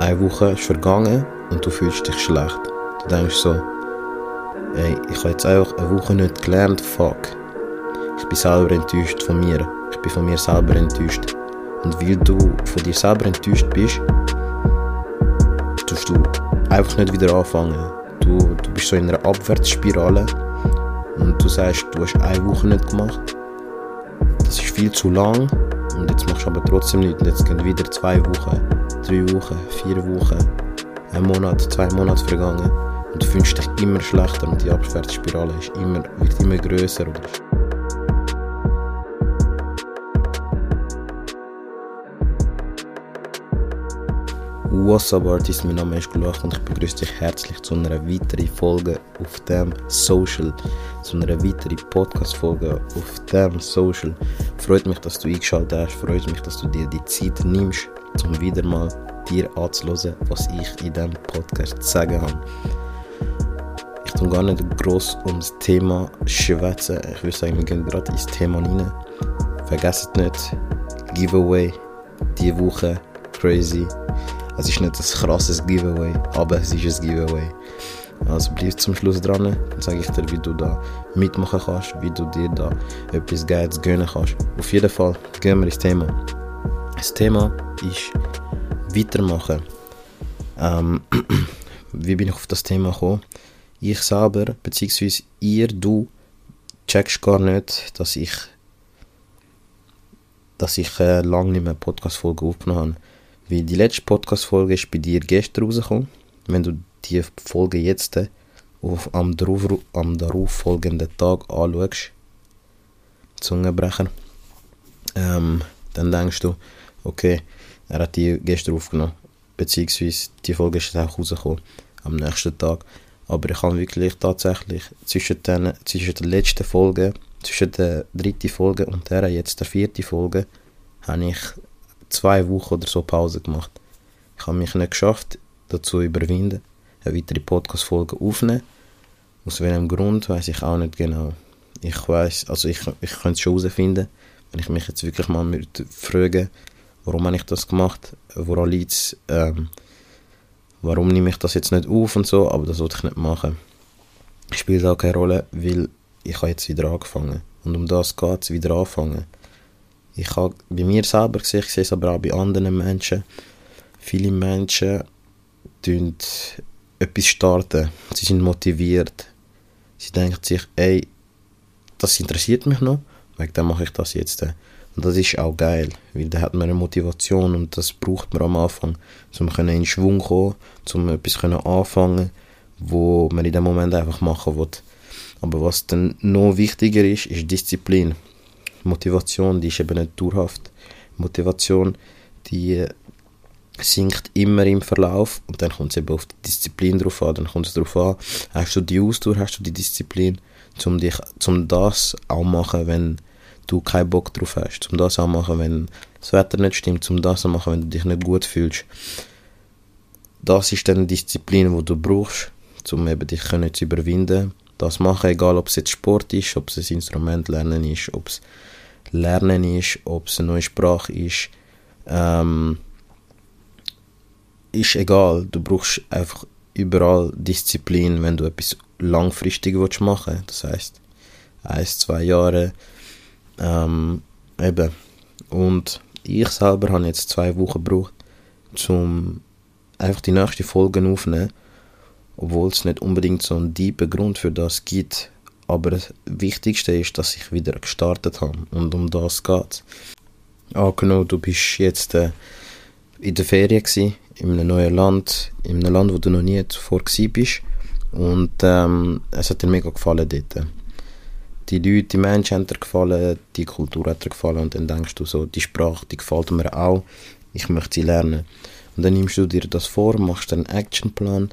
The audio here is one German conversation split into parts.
eine Woche ist vergangen und du fühlst dich schlecht. Du denkst so, ey, ich habe jetzt einfach eine Woche nicht gelernt, fuck. Ich bin selber enttäuscht von mir. Ich bin von mir selber enttäuscht. Und weil du von dir selber enttäuscht bist, tust du einfach nicht wieder anfangen. Du, du bist so in einer Abwärtsspirale und du sagst, du hast eine Woche nicht gemacht. Das ist viel zu lang und jetzt machst du aber trotzdem nicht. Und jetzt gehen wieder zwei Wochen, drei Wochen, vier Wochen, ein Monat, zwei Monate vergangen und du fühlst dich immer schlechter und die Abwärtsspirale ist immer, wird immer größer. What's up Artist, mein Name ist Gulach und ich begrüße dich herzlich zu einer weiteren Folge auf dem Social, zu einer weiteren Podcast-Folge auf dem Social. Freut mich, dass du eingeschaltet hast, freut mich, dass du dir die Zeit nimmst, um wieder mal dir anzuhören, was ich in diesem Podcast zu sagen habe. Ich tue gar nicht groß ums Thema schwätzen, ich würde sagen, wir gehen gerade ins Thema rein. Vergesst nicht, Giveaway, diese Woche, crazy es ist nicht ein krasses Giveaway, aber es ist ein Giveaway. Also bleib zum Schluss dran, dann sage ich dir, wie du da mitmachen kannst, wie du dir da etwas Geiles gönnen kannst. Auf jeden Fall gehen wir ins Thema. Das Thema ist weitermachen. Ähm, wie bin ich auf das Thema gekommen? Ich selber, beziehungsweise ihr, du, checkst gar nicht, dass ich dass ich äh, lange nicht mehr Podcast-Folge aufgenommen habe. Weil die letzte Podcast-Folge ist bei dir gestern rausgekommen. Wenn du die Folge jetzt auf, am, darauf, am darauf folgenden Tag anschaust, Zungenbrecher, ähm, dann denkst du, okay, er hat die gestern aufgenommen. Beziehungsweise die Folge ist auch rausgekommen am nächsten Tag. Aber ich habe wirklich tatsächlich zwischen, den, zwischen der letzten Folge, zwischen der dritten Folge und der jetzt der vierten Folge, habe ich zwei Wochen oder so Pause gemacht. Ich habe mich nicht geschafft, dazu überwinden, eine weitere Podcast-Folge aufzunehmen. Aus welchem Grund, weiß ich auch nicht genau. Ich weiß, also ich, ich könnte es schon herausfinden, wenn ich mich jetzt wirklich mal fragen warum habe ich das gemacht, woran liegt es, ähm, warum nehme ich das jetzt nicht auf und so, aber das wollte ich nicht machen. Spielt auch keine Rolle, weil ich habe jetzt wieder angefangen. Und um das geht es, wieder anfangen. Ich habe bei mir selber gesehen, ich sehe es aber auch bei anderen Menschen. Viele Menschen tun etwas starten. Sie sind motiviert. Sie denken sich, ey, das interessiert mich noch, wegen dem mache ich das jetzt. Und das ist auch geil, weil da hat man eine Motivation und das braucht man am Anfang, um in Schwung zu kommen, um etwas anfangen wo man in dem Moment einfach machen will. Aber was dann noch wichtiger ist, ist Disziplin. Motivation, die ist eben nicht dauerhaft. Motivation, die sinkt immer im Verlauf und dann kommt es eben auf die Disziplin drauf an. Dann kommt es darauf an, hast du die Ausdauer, hast du die Disziplin, um dich, um das auch machen, wenn du keinen Bock drauf hast, um das auch machen, wenn das Wetter nicht stimmt, um das auch machen, wenn du dich nicht gut fühlst. Das ist dann eine Disziplin, die du brauchst, um eben dich können zu überwinden. Das machen, egal ob es jetzt Sport ist, ob es ein Instrument lernen ist, ob es Lernen ist, ob es eine neue Sprache ist, ähm, ist egal. Du brauchst einfach überall Disziplin, wenn du etwas langfristig willst machen Das heißt, ein, zwei Jahre. Ähm, eben. Und ich selber habe jetzt zwei Wochen gebraucht, um einfach die nächste Folge aufzunehmen, obwohl es nicht unbedingt so einen tiefen Grund für das gibt. Aber das Wichtigste ist, dass ich wieder gestartet habe. Und um das geht Angenommen, du bist jetzt äh, in der Ferien gewesen, in einem neuen Land, in einem Land, wo du noch nie zuvor bist. Und ähm, es hat dir mega gefallen dort. Die Leute, die Menschen haben dir gefallen, die Kultur hat dir gefallen. Und dann denkst du so, die Sprache, die gefällt mir auch. Ich möchte sie lernen. Und dann nimmst du dir das vor, machst einen Actionplan.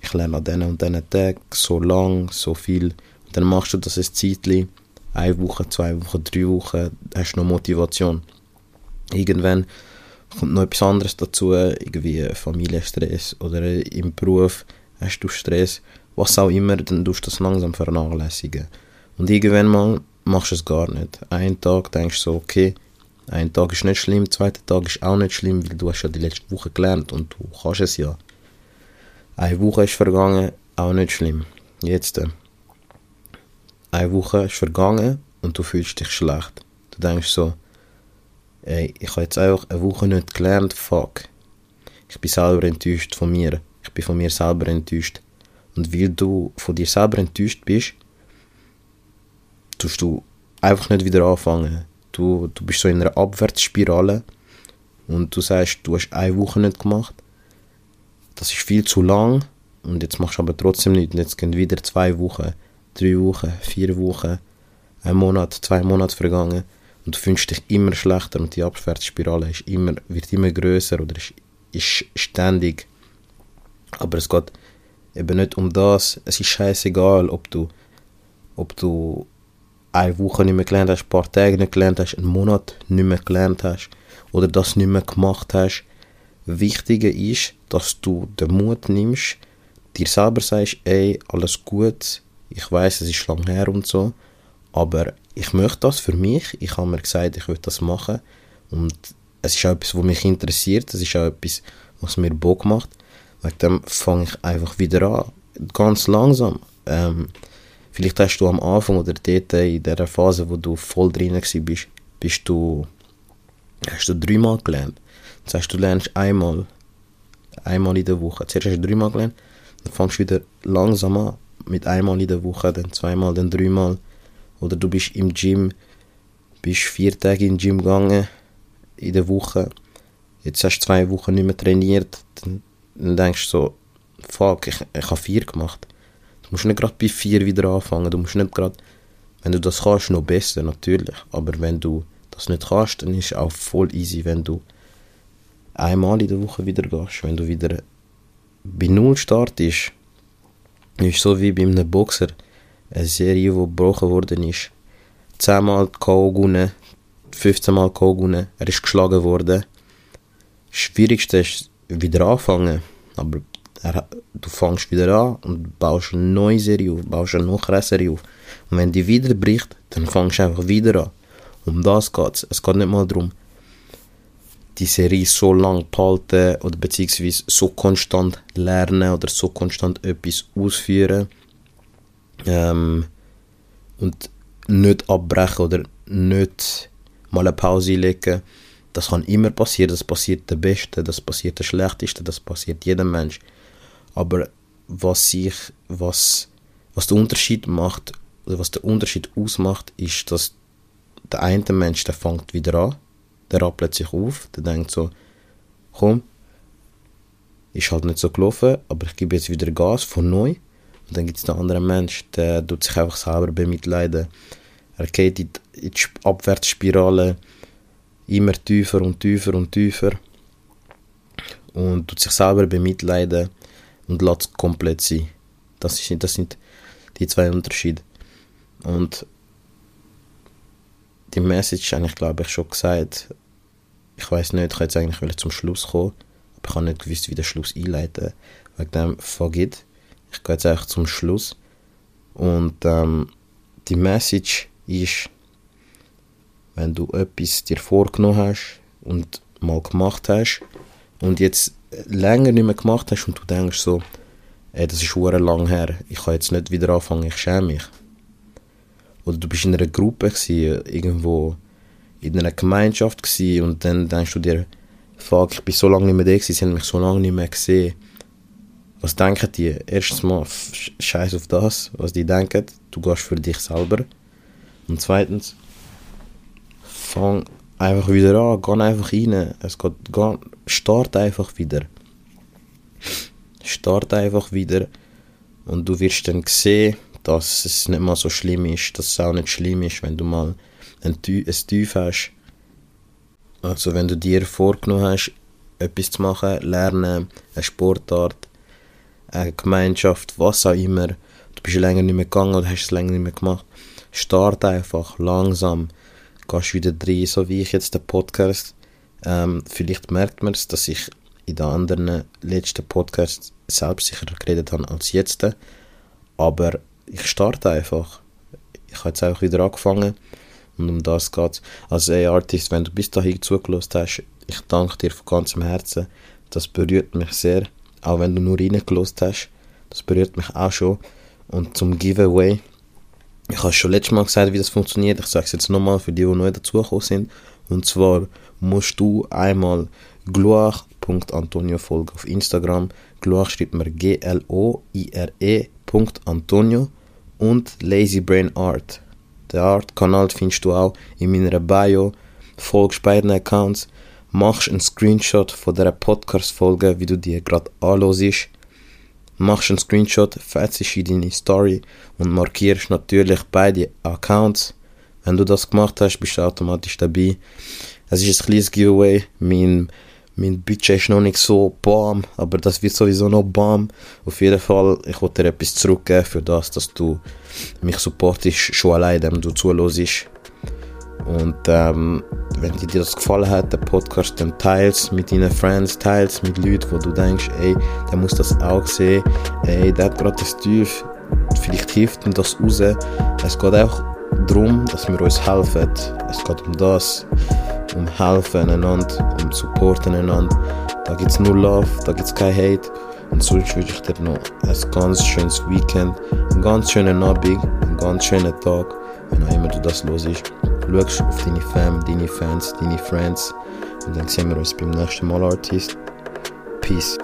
Ich lerne an diesen und diesen Tagen so lang, so viel dann machst du das ein Zeitchen, eine Woche, zwei Wochen, drei Wochen, hast noch Motivation. Irgendwann kommt noch etwas anderes dazu, irgendwie Familienstress oder im Beruf hast du Stress, was auch immer, dann tust du das langsam vernachlässigen. Und irgendwann mal machst du es gar nicht. Einen Tag denkst du so, okay, Ein Tag ist nicht schlimm, der zweite Tag ist auch nicht schlimm, weil du hast ja die letzte Woche gelernt und du kannst es ja. Eine Woche ist vergangen, auch nicht schlimm. Jetzt, äh, eine Woche ist vergangen und du fühlst dich schlecht. Du denkst so, ey, ich habe jetzt einfach eine Woche nicht gelernt, fuck. Ich bin selber enttäuscht von mir. Ich bin von mir selber enttäuscht. Und weil du von dir selber enttäuscht bist, tust du einfach nicht wieder anfangen. Du, du bist so in einer Abwärtsspirale und du sagst, du hast eine Woche nicht gemacht. Das ist viel zu lang und jetzt machst du aber trotzdem nicht. Und jetzt gehen wieder zwei Wochen, drei Wochen, vier Wochen, ein Monat, zwei Monate vergangen und du fühlst dich immer schlechter und die Abwärtsspirale ist immer, wird immer größer oder ist, ist ständig. Aber es geht eben nicht um das. Es ist scheißegal, ob du, ob du eine Woche nicht mehr gelernt hast, ein paar Tage nicht gelernt hast, einen Monat nicht mehr gelernt hast oder das nicht mehr gemacht hast. Wichtiger ist, dass du den Mut nimmst, dir selber sagst, ey, alles gut, ich weiß, es ist lang her und so, aber ich möchte das für mich. Ich habe mir gesagt, ich will das machen und es ist auch etwas, was mich interessiert, es ist auch etwas, was mir Bock macht. Wegen dem fange ich einfach wieder an, ganz langsam. Ähm, Vielleicht hast du am Anfang oder dort in der Phase, wo du voll drin bist, bist du, hast du dreimal gelernt. Das heißt, du lernst einmal, einmal in der Woche. Zuerst hast du dreimal gelernt, dann fängst du wieder langsam an, mit einmal in der Woche, dann zweimal, dann dreimal. Oder du bist im Gym, bist vier Tage im Gym gegangen in der Woche. Jetzt hast du zwei Wochen nicht mehr trainiert. Dann, dann denkst du so, fuck, ich, ich habe vier gemacht musst nicht gerade bei 4 wieder anfangen. Du musst nicht gerade, wenn du das kannst, noch besser, natürlich. Aber wenn du das nicht kannst, dann ist es auch voll easy, wenn du einmal in der Woche wieder gehst. Wenn du wieder bei Null startest, ist so wie bei einem Boxer, eine Serie, die gebrochen worden ist. 10 Mal K.O. gewonnen, 15 Mal K.O. gewonnen, er ist geschlagen worden. Das Schwierigste ist wieder anfangen, aber er, du fängst wieder an und baust eine neue Serie auf, baust eine noch Serie auf. Und wenn die wieder bricht, dann fängst du einfach wieder an. Um das geht es. Es geht nicht mal darum, die Serie so lang behalten oder beziehungsweise so konstant lernen oder so konstant etwas ausführen ähm, und nicht abbrechen oder nicht mal eine Pause legen. Das kann immer passieren, das passiert der Beste, das passiert der Schlechteste, das passiert jedem Mensch. Aber was sich, was, was der Unterschied macht, oder was der Unterschied ausmacht, ist, dass der eine Mensch, der fängt wieder an, der rappelt sich auf, der denkt so, komm, ist halt nicht so gelaufen, aber ich gebe jetzt wieder Gas von neu. Und dann gibt es den anderen Mensch, der tut sich einfach selber bemitleiden. Er geht in die, in die Abwärtsspirale immer tiefer und tiefer und tiefer und tut sich selber bemitleiden und lässt komplett sein. Das, ist, das sind die zwei Unterschiede. Und die Message habe ich glaube ich schon gesagt. Ich weiß nicht, ich hätte jetzt eigentlich zum Schluss kommen, aber ich habe nicht gewusst, wie der Schluss einleiten. Wegen dem it. Ich gehe jetzt eigentlich zum Schluss. Und ähm, die Message ist, wenn du etwas dir vorgenommen hast und mal gemacht hast und jetzt länger nicht mehr gemacht hast und du denkst so, ey, das ist schon lang her, ich kann jetzt nicht wieder anfangen, ich schäme mich. Oder du bist in einer Gruppe gewesen, irgendwo in einer Gemeinschaft gewesen, und dann denkst du dir, fuck, ich bin so lange nicht mehr da gewesen, sie haben mich so lange nicht mehr gesehen. Was denken die? Erstens mal, scheiß auf das, was die denken, du gehst für dich selber. Und zweitens, fang einfach wieder an, geh einfach rein. Es geht, geh, start einfach wieder. Start einfach wieder und du wirst dann sehen, dass es nicht mal so schlimm ist, dass es auch nicht schlimm ist, wenn du mal ein, ein Tief hast. Also wenn du dir vorgenommen hast, etwas zu machen, lernen, eine Sportart, eine Gemeinschaft, was auch immer, du bist länger nicht mehr gegangen oder hast es länger nicht mehr gemacht, start einfach langsam gehst wieder drin, so wie ich jetzt den Podcast. Ähm, vielleicht merkt man es, dass ich in den anderen letzten Podcasts selbstsicherer geredet habe als jetzt. Aber ich starte einfach. Ich habe jetzt auch wieder angefangen. Und um das geht's. Also, ey, Artist, wenn du bis dahin zugelassen hast, ich danke dir von ganzem Herzen. Das berührt mich sehr. Auch wenn du nur reingelassen hast. Das berührt mich auch schon. Und zum Giveaway, ich habe schon letztes Mal gesagt, wie das funktioniert. Ich sage es jetzt nochmal für die, die neu dazugekommen sind. Und zwar musst du einmal gloire.antonio folgen auf Instagram. Gloire schreibt man G-L-O-I-R-E. Antonio und Lazy Brain Art. Den Art-Kanal findest du auch in meiner Bio. Folgst beiden Accounts. Machst einen Screenshot von dieser Podcast-Folge, wie du die gerade anhörst. Machst einen Screenshot, fetzt in deine Story und markierst natürlich beide Accounts. Wenn du das gemacht hast, bist du automatisch dabei. Es ist ein kleines Giveaway. Mein, mein Budget ist noch nicht so bam, aber das wird sowieso noch bam. Auf jeden Fall, ich wollte dir etwas zurückgeben für das, dass du mich supportest, schon allein, wenn du zuhörst. Und ähm, wenn dir das gefallen hat, der Podcast, dann teils mit deinen Friends, teils mit Leuten, wo du denkst, ey, der muss das auch sehen, ey, der hat gerade das Tief, vielleicht hilft ihm das raus. Es geht auch darum, dass wir uns helfen. Es geht um das, um helfen einander, um supporten einander. Da gibt es nur Love, da gibt es kein Hate. Und sonst wünsche ich dir noch ein ganz schönes Weekend, einen ganz schönen Abend, einen ganz schönen Tag, wenn auch immer du das los ist. Schau auf deine Fam, deine Fans, deine Friends und dann sehen wir uns beim nächsten Mal, Artist. Peace.